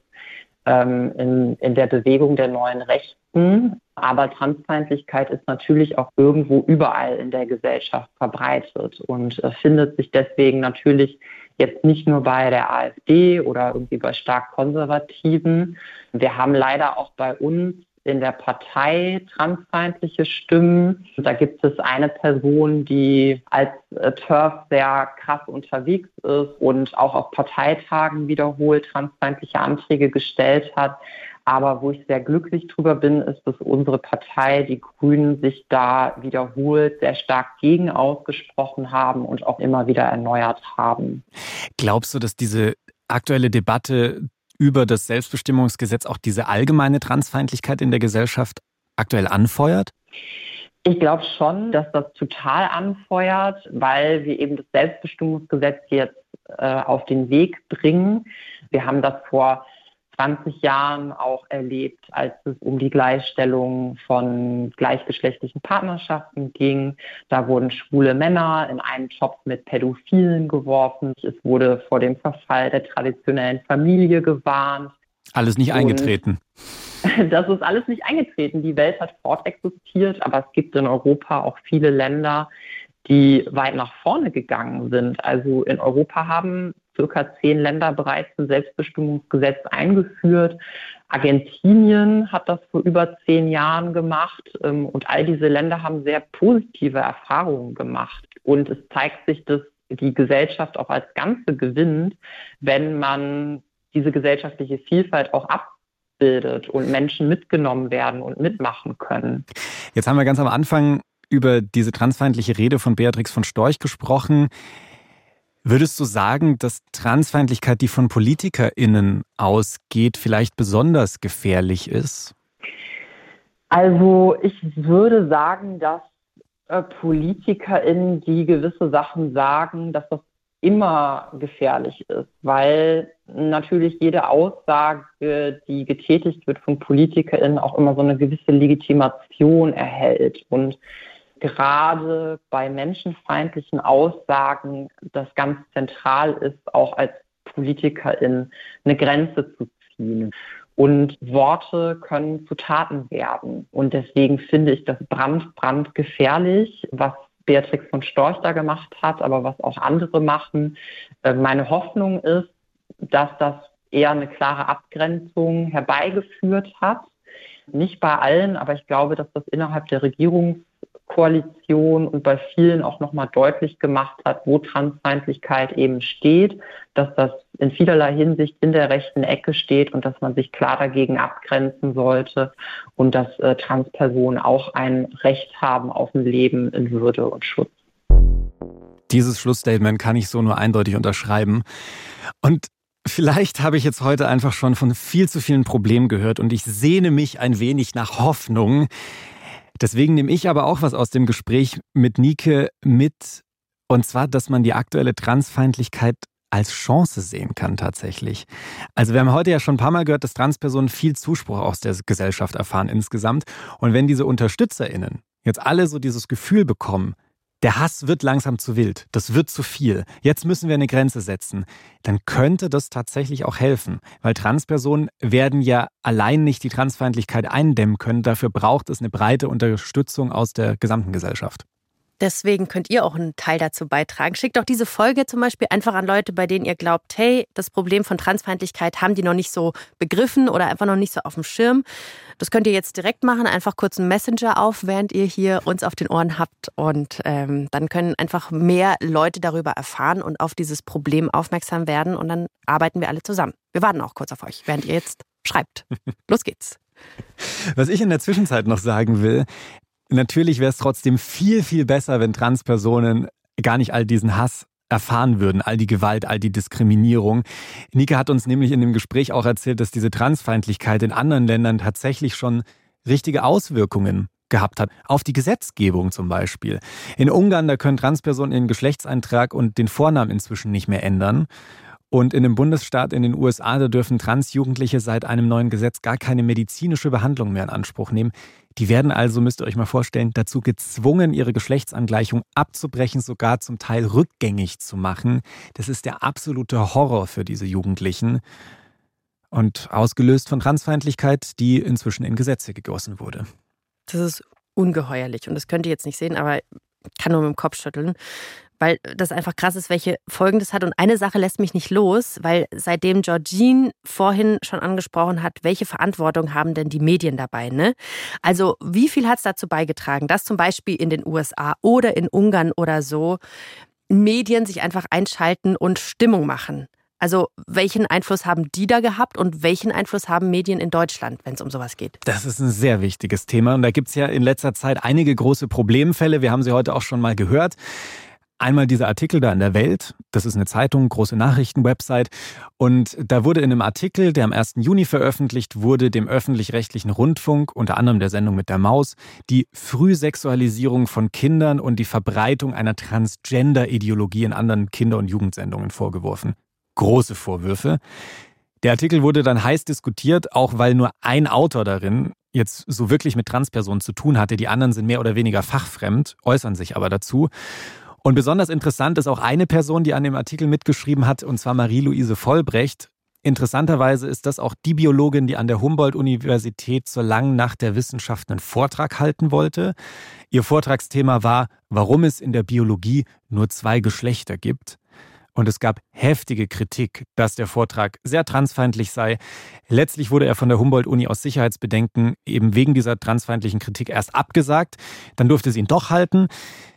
ähm, in, in der Bewegung der neuen Rechten. Aber Transfeindlichkeit ist natürlich auch irgendwo überall in der Gesellschaft verbreitet und äh, findet sich deswegen natürlich jetzt nicht nur bei der AfD oder irgendwie bei stark Konservativen. Wir haben leider auch bei uns in der Partei transfeindliche Stimmen. Da gibt es eine Person, die als äh, TERF sehr krass unterwegs ist und auch auf Parteitagen wiederholt transfeindliche Anträge gestellt hat. Aber wo ich sehr glücklich drüber bin, ist, dass unsere Partei, die Grünen, sich da wiederholt sehr stark gegen ausgesprochen haben und auch immer wieder erneuert haben. Glaubst du, dass diese aktuelle Debatte über das Selbstbestimmungsgesetz auch diese allgemeine Transfeindlichkeit in der Gesellschaft aktuell anfeuert? Ich glaube schon, dass das total anfeuert, weil wir eben das Selbstbestimmungsgesetz jetzt äh, auf den Weg bringen. Wir haben das vor 20 Jahren auch erlebt, als es um die Gleichstellung von gleichgeschlechtlichen Partnerschaften ging. Da wurden schwule Männer in einen Topf mit Pädophilen geworfen. Es wurde vor dem Verfall der traditionellen Familie gewarnt. Alles nicht eingetreten. das ist alles nicht eingetreten. Die Welt hat fortexistiert, aber es gibt in Europa auch viele Länder, die weit nach vorne gegangen sind. Also in Europa haben circa zehn Länder bereits ein Selbstbestimmungsgesetz eingeführt. Argentinien hat das vor über zehn Jahren gemacht ähm, und all diese Länder haben sehr positive Erfahrungen gemacht. Und es zeigt sich, dass die Gesellschaft auch als Ganze gewinnt, wenn man diese gesellschaftliche Vielfalt auch abbildet und Menschen mitgenommen werden und mitmachen können. Jetzt haben wir ganz am Anfang über diese transfeindliche Rede von Beatrix von Storch gesprochen. Würdest du sagen, dass Transfeindlichkeit, die von PolitikerInnen ausgeht, vielleicht besonders gefährlich ist? Also ich würde sagen, dass äh, PolitikerInnen, die gewisse Sachen sagen, dass das immer gefährlich ist, weil natürlich jede Aussage, die getätigt wird von PolitikerInnen, auch immer so eine gewisse Legitimation erhält. Und gerade bei menschenfeindlichen Aussagen das ganz zentral ist, auch als Politikerin eine Grenze zu ziehen. Und Worte können zu Taten werden. Und deswegen finde ich das brand, brandgefährlich, was Beatrix von Storch da gemacht hat, aber was auch andere machen. Äh, meine Hoffnung ist, dass das eher eine klare Abgrenzung herbeigeführt hat. Nicht bei allen, aber ich glaube, dass das innerhalb der Regierungs Koalition und bei vielen auch nochmal deutlich gemacht hat, wo Transfeindlichkeit eben steht, dass das in vielerlei Hinsicht in der rechten Ecke steht und dass man sich klar dagegen abgrenzen sollte und dass äh, Transpersonen auch ein Recht haben auf ein Leben in Würde und Schutz. Dieses Schlussstatement kann ich so nur eindeutig unterschreiben. Und Vielleicht habe ich jetzt heute einfach schon von viel zu vielen Problemen gehört und ich sehne mich ein wenig nach Hoffnung. Deswegen nehme ich aber auch was aus dem Gespräch mit Nike mit. Und zwar, dass man die aktuelle Transfeindlichkeit als Chance sehen kann tatsächlich. Also wir haben heute ja schon ein paar Mal gehört, dass Transpersonen viel Zuspruch aus der Gesellschaft erfahren insgesamt. Und wenn diese UnterstützerInnen jetzt alle so dieses Gefühl bekommen, der Hass wird langsam zu wild, das wird zu viel, jetzt müssen wir eine Grenze setzen, dann könnte das tatsächlich auch helfen, weil Transpersonen werden ja allein nicht die Transfeindlichkeit eindämmen können, dafür braucht es eine breite Unterstützung aus der gesamten Gesellschaft. Deswegen könnt ihr auch einen Teil dazu beitragen. Schickt auch diese Folge zum Beispiel einfach an Leute, bei denen ihr glaubt, hey, das Problem von Transfeindlichkeit haben die noch nicht so begriffen oder einfach noch nicht so auf dem Schirm. Das könnt ihr jetzt direkt machen. Einfach kurz einen Messenger auf, während ihr hier uns auf den Ohren habt. Und ähm, dann können einfach mehr Leute darüber erfahren und auf dieses Problem aufmerksam werden. Und dann arbeiten wir alle zusammen. Wir warten auch kurz auf euch, während ihr jetzt schreibt. Los geht's. Was ich in der Zwischenzeit noch sagen will, Natürlich wäre es trotzdem viel, viel besser, wenn Transpersonen gar nicht all diesen Hass erfahren würden, all die Gewalt, all die Diskriminierung. Nika hat uns nämlich in dem Gespräch auch erzählt, dass diese Transfeindlichkeit in anderen Ländern tatsächlich schon richtige Auswirkungen gehabt hat. Auf die Gesetzgebung zum Beispiel. In Ungarn, da können Transpersonen ihren Geschlechtseintrag und den Vornamen inzwischen nicht mehr ändern. Und in einem Bundesstaat in den USA, da dürfen Transjugendliche seit einem neuen Gesetz gar keine medizinische Behandlung mehr in Anspruch nehmen. Die werden also, müsst ihr euch mal vorstellen, dazu gezwungen, ihre Geschlechtsangleichung abzubrechen, sogar zum Teil rückgängig zu machen. Das ist der absolute Horror für diese Jugendlichen. und ausgelöst von Transfeindlichkeit, die inzwischen in Gesetze gegossen wurde. Das ist ungeheuerlich und das könnt ihr jetzt nicht sehen, aber kann nur mit dem Kopf schütteln weil das einfach krass ist, welche Folgen das hat. Und eine Sache lässt mich nicht los, weil seitdem Georgine vorhin schon angesprochen hat, welche Verantwortung haben denn die Medien dabei? Ne? Also wie viel hat es dazu beigetragen, dass zum Beispiel in den USA oder in Ungarn oder so Medien sich einfach einschalten und Stimmung machen? Also welchen Einfluss haben die da gehabt und welchen Einfluss haben Medien in Deutschland, wenn es um sowas geht? Das ist ein sehr wichtiges Thema und da gibt es ja in letzter Zeit einige große Problemfälle. Wir haben sie heute auch schon mal gehört. Einmal dieser Artikel da in der Welt, das ist eine Zeitung, große Nachrichtenwebsite. Und da wurde in einem Artikel, der am 1. Juni veröffentlicht wurde, dem öffentlich-rechtlichen Rundfunk, unter anderem der Sendung mit der Maus, die Frühsexualisierung von Kindern und die Verbreitung einer Transgender-Ideologie in anderen Kinder- und Jugendsendungen vorgeworfen. Große Vorwürfe. Der Artikel wurde dann heiß diskutiert, auch weil nur ein Autor darin jetzt so wirklich mit Transpersonen zu tun hatte. Die anderen sind mehr oder weniger fachfremd, äußern sich aber dazu. Und besonders interessant ist auch eine Person, die an dem Artikel mitgeschrieben hat, und zwar Marie-Louise Vollbrecht. Interessanterweise ist das auch die Biologin, die an der Humboldt-Universität zur langen Nacht der Wissenschaften einen Vortrag halten wollte. Ihr Vortragsthema war, warum es in der Biologie nur zwei Geschlechter gibt. Und es gab heftige Kritik, dass der Vortrag sehr transfeindlich sei. Letztlich wurde er von der Humboldt-Uni aus Sicherheitsbedenken eben wegen dieser transfeindlichen Kritik erst abgesagt. Dann durfte sie ihn doch halten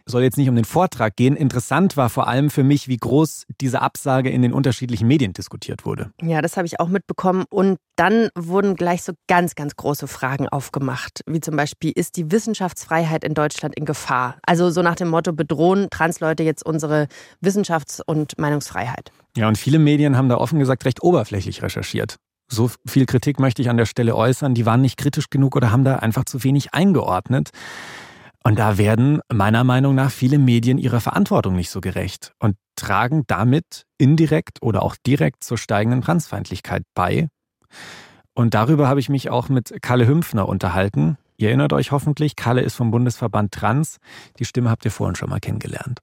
soll jetzt nicht um den Vortrag gehen. Interessant war vor allem für mich, wie groß diese Absage in den unterschiedlichen Medien diskutiert wurde. Ja, das habe ich auch mitbekommen. Und dann wurden gleich so ganz, ganz große Fragen aufgemacht, wie zum Beispiel, ist die Wissenschaftsfreiheit in Deutschland in Gefahr? Also so nach dem Motto, bedrohen Transleute jetzt unsere Wissenschafts- und Meinungsfreiheit? Ja, und viele Medien haben da offen gesagt recht oberflächlich recherchiert. So viel Kritik möchte ich an der Stelle äußern. Die waren nicht kritisch genug oder haben da einfach zu wenig eingeordnet. Und da werden meiner Meinung nach viele Medien ihrer Verantwortung nicht so gerecht und tragen damit indirekt oder auch direkt zur steigenden Transfeindlichkeit bei. Und darüber habe ich mich auch mit Kalle Hümpfner unterhalten. Ihr erinnert euch hoffentlich, Kalle ist vom Bundesverband Trans. Die Stimme habt ihr vorhin schon mal kennengelernt.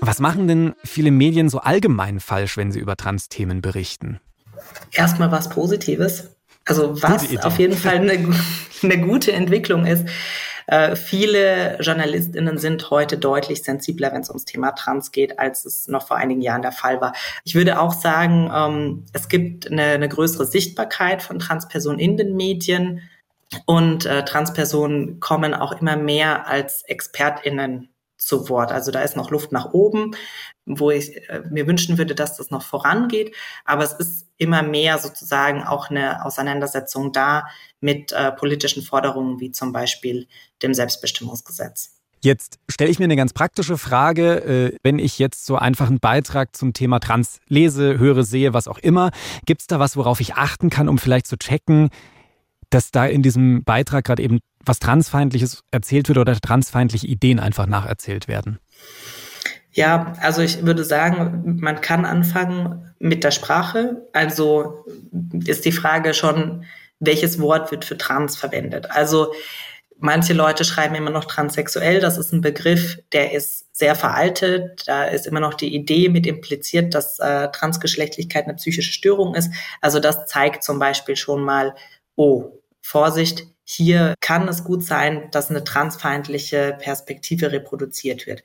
Was machen denn viele Medien so allgemein falsch, wenn sie über Trans-Themen berichten? Erstmal was Positives. Also was auf jeden Fall eine, eine gute Entwicklung ist. Äh, viele JournalistInnen sind heute deutlich sensibler, wenn es ums Thema Trans geht, als es noch vor einigen Jahren der Fall war. Ich würde auch sagen, ähm, es gibt eine, eine größere Sichtbarkeit von Transpersonen in den Medien und äh, Transpersonen kommen auch immer mehr als ExpertInnen zu Wort. Also da ist noch Luft nach oben wo ich äh, mir wünschen würde, dass das noch vorangeht. Aber es ist immer mehr sozusagen auch eine Auseinandersetzung da mit äh, politischen Forderungen wie zum Beispiel dem Selbstbestimmungsgesetz. Jetzt stelle ich mir eine ganz praktische Frage, äh, wenn ich jetzt so einfach einen Beitrag zum Thema Trans lese, höre, sehe, was auch immer. Gibt es da was, worauf ich achten kann, um vielleicht zu checken, dass da in diesem Beitrag gerade eben was Transfeindliches erzählt wird oder transfeindliche Ideen einfach nacherzählt werden? Ja, also ich würde sagen, man kann anfangen mit der Sprache. Also ist die Frage schon, welches Wort wird für trans verwendet? Also manche Leute schreiben immer noch transsexuell. Das ist ein Begriff, der ist sehr veraltet. Da ist immer noch die Idee mit impliziert, dass äh, Transgeschlechtlichkeit eine psychische Störung ist. Also das zeigt zum Beispiel schon mal, oh, Vorsicht, hier kann es gut sein, dass eine transfeindliche Perspektive reproduziert wird.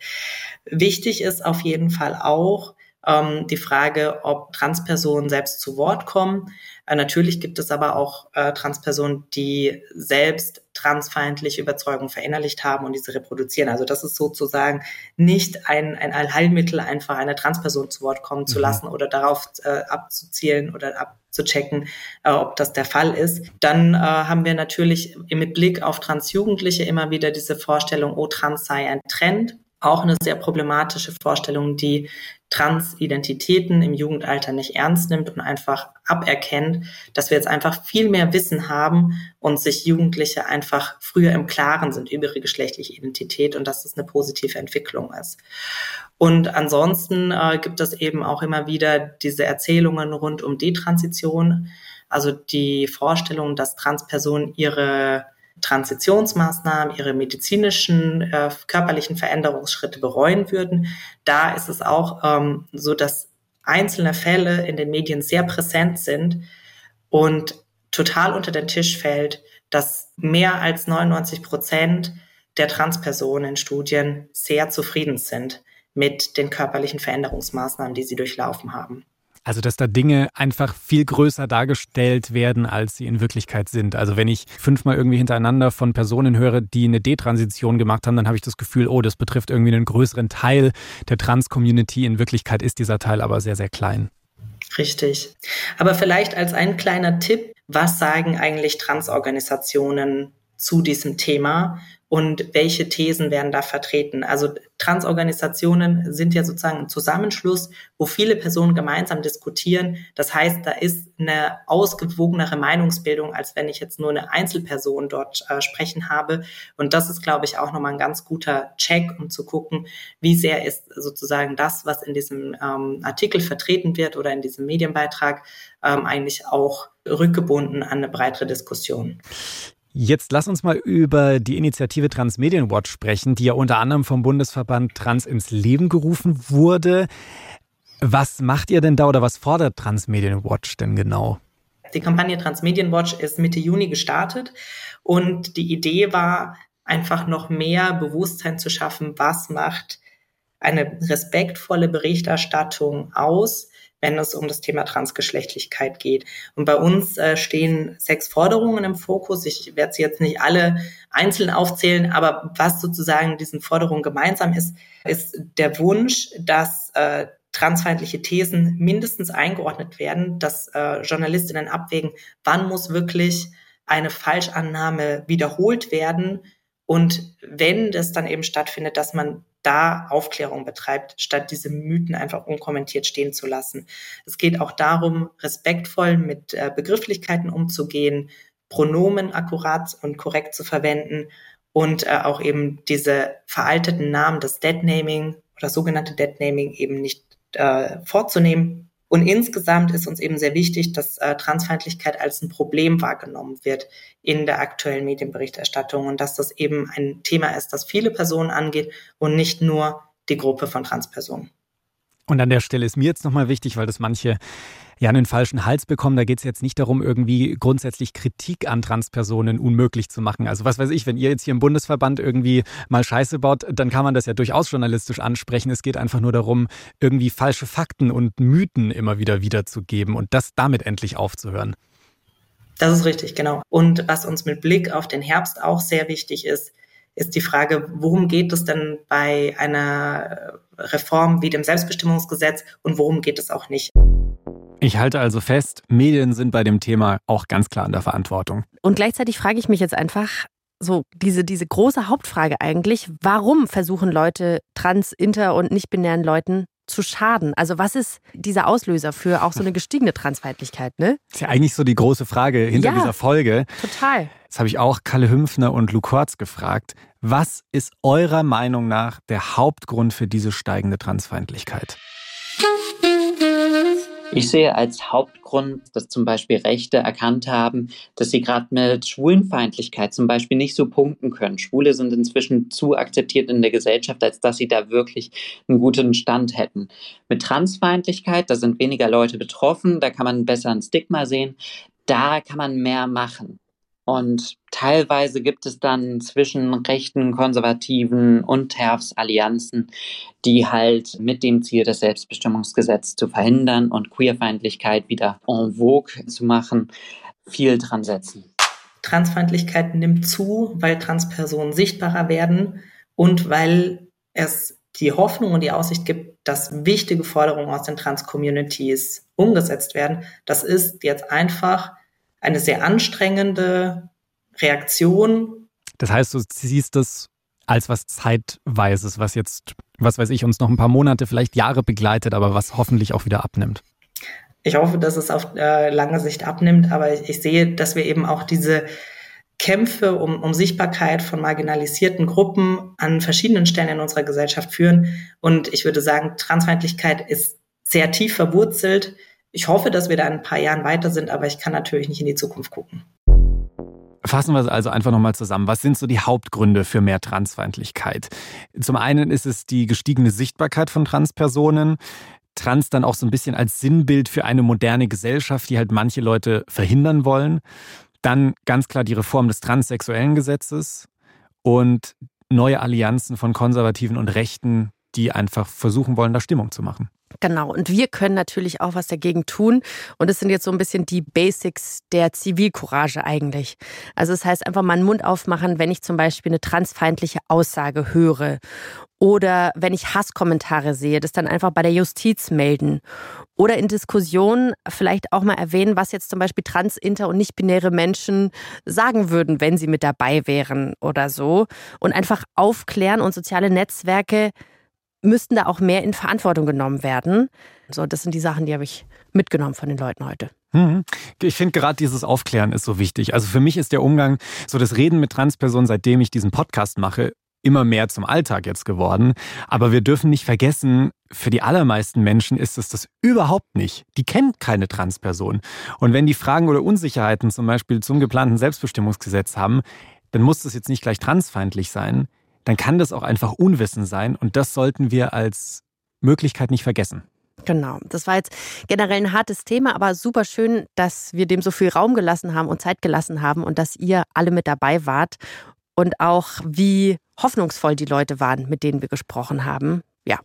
Wichtig ist auf jeden Fall auch ähm, die Frage, ob Transpersonen selbst zu Wort kommen. Äh, natürlich gibt es aber auch äh, Transpersonen, die selbst transfeindliche Überzeugungen verinnerlicht haben und diese reproduzieren. Also das ist sozusagen nicht ein, ein Allheilmittel, einfach eine Transperson zu Wort kommen zu mhm. lassen oder darauf äh, abzuzielen oder abzuchecken, äh, ob das der Fall ist. Dann äh, haben wir natürlich mit Blick auf Transjugendliche immer wieder diese Vorstellung, oh, Trans sei ein Trend auch eine sehr problematische Vorstellung, die Transidentitäten im Jugendalter nicht ernst nimmt und einfach aberkennt, dass wir jetzt einfach viel mehr Wissen haben und sich Jugendliche einfach früher im Klaren sind über ihre geschlechtliche Identität und dass das eine positive Entwicklung ist. Und ansonsten äh, gibt es eben auch immer wieder diese Erzählungen rund um Detransition, also die Vorstellung, dass Transpersonen ihre Transitionsmaßnahmen, ihre medizinischen, äh, körperlichen Veränderungsschritte bereuen würden. Da ist es auch ähm, so, dass einzelne Fälle in den Medien sehr präsent sind und total unter den Tisch fällt, dass mehr als 99 Prozent der Transpersonen in Studien sehr zufrieden sind mit den körperlichen Veränderungsmaßnahmen, die sie durchlaufen haben. Also, dass da Dinge einfach viel größer dargestellt werden, als sie in Wirklichkeit sind. Also, wenn ich fünfmal irgendwie hintereinander von Personen höre, die eine Detransition gemacht haben, dann habe ich das Gefühl, oh, das betrifft irgendwie einen größeren Teil der Trans-Community. In Wirklichkeit ist dieser Teil aber sehr, sehr klein. Richtig. Aber vielleicht als ein kleiner Tipp, was sagen eigentlich Transorganisationen zu diesem Thema und welche Thesen werden da vertreten. Also Transorganisationen sind ja sozusagen ein Zusammenschluss, wo viele Personen gemeinsam diskutieren. Das heißt, da ist eine ausgewogenere Meinungsbildung, als wenn ich jetzt nur eine Einzelperson dort äh, sprechen habe. Und das ist, glaube ich, auch nochmal ein ganz guter Check, um zu gucken, wie sehr ist sozusagen das, was in diesem ähm, Artikel vertreten wird oder in diesem Medienbeitrag, ähm, eigentlich auch rückgebunden an eine breitere Diskussion. Jetzt lass uns mal über die Initiative Transmedienwatch sprechen, die ja unter anderem vom Bundesverband Trans ins Leben gerufen wurde. Was macht ihr denn da oder was fordert Transmedienwatch denn genau? Die Kampagne Transmedienwatch ist Mitte Juni gestartet und die Idee war, einfach noch mehr Bewusstsein zu schaffen, was macht eine respektvolle Berichterstattung aus, wenn es um das Thema Transgeschlechtlichkeit geht. Und bei uns äh, stehen sechs Forderungen im Fokus. Ich werde sie jetzt nicht alle einzeln aufzählen, aber was sozusagen diesen Forderungen gemeinsam ist, ist der Wunsch, dass äh, transfeindliche Thesen mindestens eingeordnet werden, dass äh, Journalistinnen abwägen, wann muss wirklich eine Falschannahme wiederholt werden und wenn das dann eben stattfindet, dass man da Aufklärung betreibt, statt diese Mythen einfach unkommentiert stehen zu lassen. Es geht auch darum, respektvoll mit äh, Begrifflichkeiten umzugehen, Pronomen akkurat und korrekt zu verwenden und äh, auch eben diese veralteten Namen, das Deadnaming oder sogenannte Deadnaming eben nicht äh, vorzunehmen, und insgesamt ist uns eben sehr wichtig, dass äh, Transfeindlichkeit als ein Problem wahrgenommen wird in der aktuellen Medienberichterstattung und dass das eben ein Thema ist, das viele Personen angeht und nicht nur die Gruppe von Transpersonen. Und an der Stelle ist mir jetzt nochmal wichtig, weil das manche ja einen falschen Hals bekommen. Da geht es jetzt nicht darum, irgendwie grundsätzlich Kritik an Transpersonen unmöglich zu machen. Also was weiß ich, wenn ihr jetzt hier im Bundesverband irgendwie mal Scheiße baut, dann kann man das ja durchaus journalistisch ansprechen. Es geht einfach nur darum, irgendwie falsche Fakten und Mythen immer wieder wiederzugeben und das damit endlich aufzuhören. Das ist richtig, genau. Und was uns mit Blick auf den Herbst auch sehr wichtig ist, ist die Frage, worum geht es denn bei einer Reform wie dem Selbstbestimmungsgesetz und worum geht es auch nicht? Ich halte also fest, Medien sind bei dem Thema auch ganz klar in der Verantwortung. Und gleichzeitig frage ich mich jetzt einfach, so diese, diese große Hauptfrage eigentlich, warum versuchen Leute trans, inter und nicht-binären Leuten zu schaden? Also was ist dieser Auslöser für auch so eine gestiegene Transfeindlichkeit, ne? Das ist ja eigentlich so die große Frage hinter ja, dieser Folge. Total. Das habe ich auch Kalle Hümpfner und Luke Kortz gefragt. Was ist eurer Meinung nach der Hauptgrund für diese steigende Transfeindlichkeit? Ich sehe als Hauptgrund, dass zum Beispiel Rechte erkannt haben, dass sie gerade mit Schwulenfeindlichkeit zum Beispiel nicht so punkten können. Schwule sind inzwischen zu akzeptiert in der Gesellschaft, als dass sie da wirklich einen guten Stand hätten. Mit Transfeindlichkeit, da sind weniger Leute betroffen, da kann man besser ein Stigma sehen, da kann man mehr machen. Und teilweise gibt es dann zwischen rechten, konservativen und TERFs Allianzen, die halt mit dem Ziel, das Selbstbestimmungsgesetz zu verhindern und Queerfeindlichkeit wieder en vogue zu machen, viel dran setzen. Transfeindlichkeit nimmt zu, weil Transpersonen sichtbarer werden und weil es die Hoffnung und die Aussicht gibt, dass wichtige Forderungen aus den Trans-Communities umgesetzt werden. Das ist jetzt einfach eine sehr anstrengende Reaktion. Das heißt, du siehst das als was Zeitweises, was jetzt, was weiß ich, uns noch ein paar Monate, vielleicht Jahre begleitet, aber was hoffentlich auch wieder abnimmt. Ich hoffe, dass es auf äh, lange Sicht abnimmt, aber ich, ich, sehe, dass wir eben auch diese Kämpfe um, um Sichtbarkeit von marginalisierten Gruppen an verschiedenen Stellen in unserer Gesellschaft führen. Und ich würde sagen, Transfeindlichkeit ist sehr tief verwurzelt ich hoffe, dass wir da in ein paar Jahren weiter sind, aber ich kann natürlich nicht in die Zukunft gucken. Fassen wir es also einfach nochmal zusammen. Was sind so die Hauptgründe für mehr Transfeindlichkeit? Zum einen ist es die gestiegene Sichtbarkeit von Transpersonen. Trans dann auch so ein bisschen als Sinnbild für eine moderne Gesellschaft, die halt manche Leute verhindern wollen. Dann ganz klar die Reform des transsexuellen Gesetzes und neue Allianzen von Konservativen und Rechten, die einfach versuchen wollen, da Stimmung zu machen. Genau, und wir können natürlich auch was dagegen tun. Und es sind jetzt so ein bisschen die Basics der Zivilcourage eigentlich. Also es das heißt einfach mal einen Mund aufmachen, wenn ich zum Beispiel eine transfeindliche Aussage höre. Oder wenn ich Hasskommentare sehe, das dann einfach bei der Justiz melden. Oder in Diskussionen vielleicht auch mal erwähnen, was jetzt zum Beispiel trans, inter und nicht-binäre Menschen sagen würden, wenn sie mit dabei wären oder so. Und einfach aufklären und soziale Netzwerke müssten da auch mehr in Verantwortung genommen werden. So, das sind die Sachen, die habe ich mitgenommen von den Leuten heute. Mhm. Ich finde gerade dieses Aufklären ist so wichtig. Also für mich ist der Umgang, so das Reden mit Transpersonen, seitdem ich diesen Podcast mache, immer mehr zum Alltag jetzt geworden. Aber wir dürfen nicht vergessen, für die allermeisten Menschen ist es das überhaupt nicht. Die kennen keine Transperson. Und wenn die Fragen oder Unsicherheiten zum Beispiel zum geplanten Selbstbestimmungsgesetz haben, dann muss das jetzt nicht gleich transfeindlich sein dann kann das auch einfach Unwissen sein und das sollten wir als Möglichkeit nicht vergessen. Genau, das war jetzt generell ein hartes Thema, aber super schön, dass wir dem so viel Raum gelassen haben und Zeit gelassen haben und dass ihr alle mit dabei wart und auch wie hoffnungsvoll die Leute waren, mit denen wir gesprochen haben. Ja,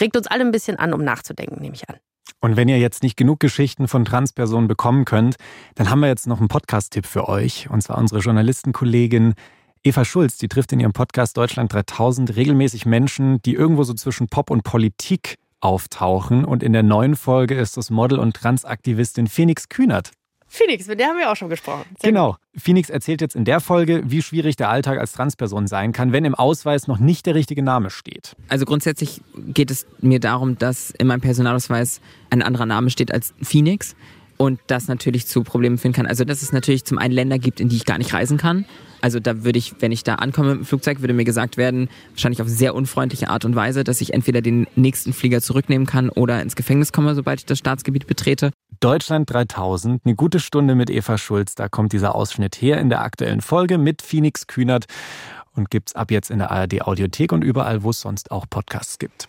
regt uns alle ein bisschen an, um nachzudenken, nehme ich an. Und wenn ihr jetzt nicht genug Geschichten von Transpersonen bekommen könnt, dann haben wir jetzt noch einen Podcast-Tipp für euch. Und zwar unsere Journalistenkollegin Eva Schulz, die trifft in ihrem Podcast Deutschland 3000 regelmäßig Menschen, die irgendwo so zwischen Pop und Politik auftauchen. Und in der neuen Folge ist das Model und Transaktivistin Phoenix Kühnert. Phoenix, mit der haben wir auch schon gesprochen. Sehr genau. Gut. Phoenix erzählt jetzt in der Folge, wie schwierig der Alltag als Transperson sein kann, wenn im Ausweis noch nicht der richtige Name steht. Also grundsätzlich geht es mir darum, dass in meinem Personalausweis ein anderer Name steht als Phoenix und das natürlich zu Problemen führen kann. Also dass es natürlich zum einen Länder gibt, in die ich gar nicht reisen kann also da würde ich, wenn ich da ankomme mit dem Flugzeug, würde mir gesagt werden, wahrscheinlich auf sehr unfreundliche Art und Weise, dass ich entweder den nächsten Flieger zurücknehmen kann oder ins Gefängnis komme, sobald ich das Staatsgebiet betrete. Deutschland 3000, eine gute Stunde mit Eva Schulz. Da kommt dieser Ausschnitt her in der aktuellen Folge mit Phoenix Kühnert und gibt es ab jetzt in der ARD Audiothek und überall, wo es sonst auch Podcasts gibt.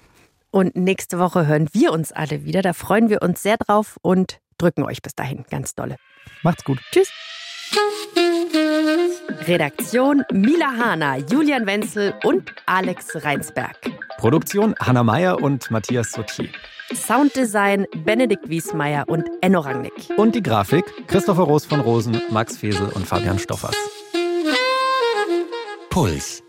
Und nächste Woche hören wir uns alle wieder. Da freuen wir uns sehr drauf und drücken euch bis dahin ganz dolle. Macht's gut. Tschüss. Redaktion Mila Hahner, Julian Wenzel und Alex Reinsberg. Produktion Hanna Meyer und Matthias Sotier. Sounddesign Benedikt Wiesmeier und Enno Rangnick. Und die Grafik Christopher Roos von Rosen, Max Fesel und Fabian Stoffers. Puls.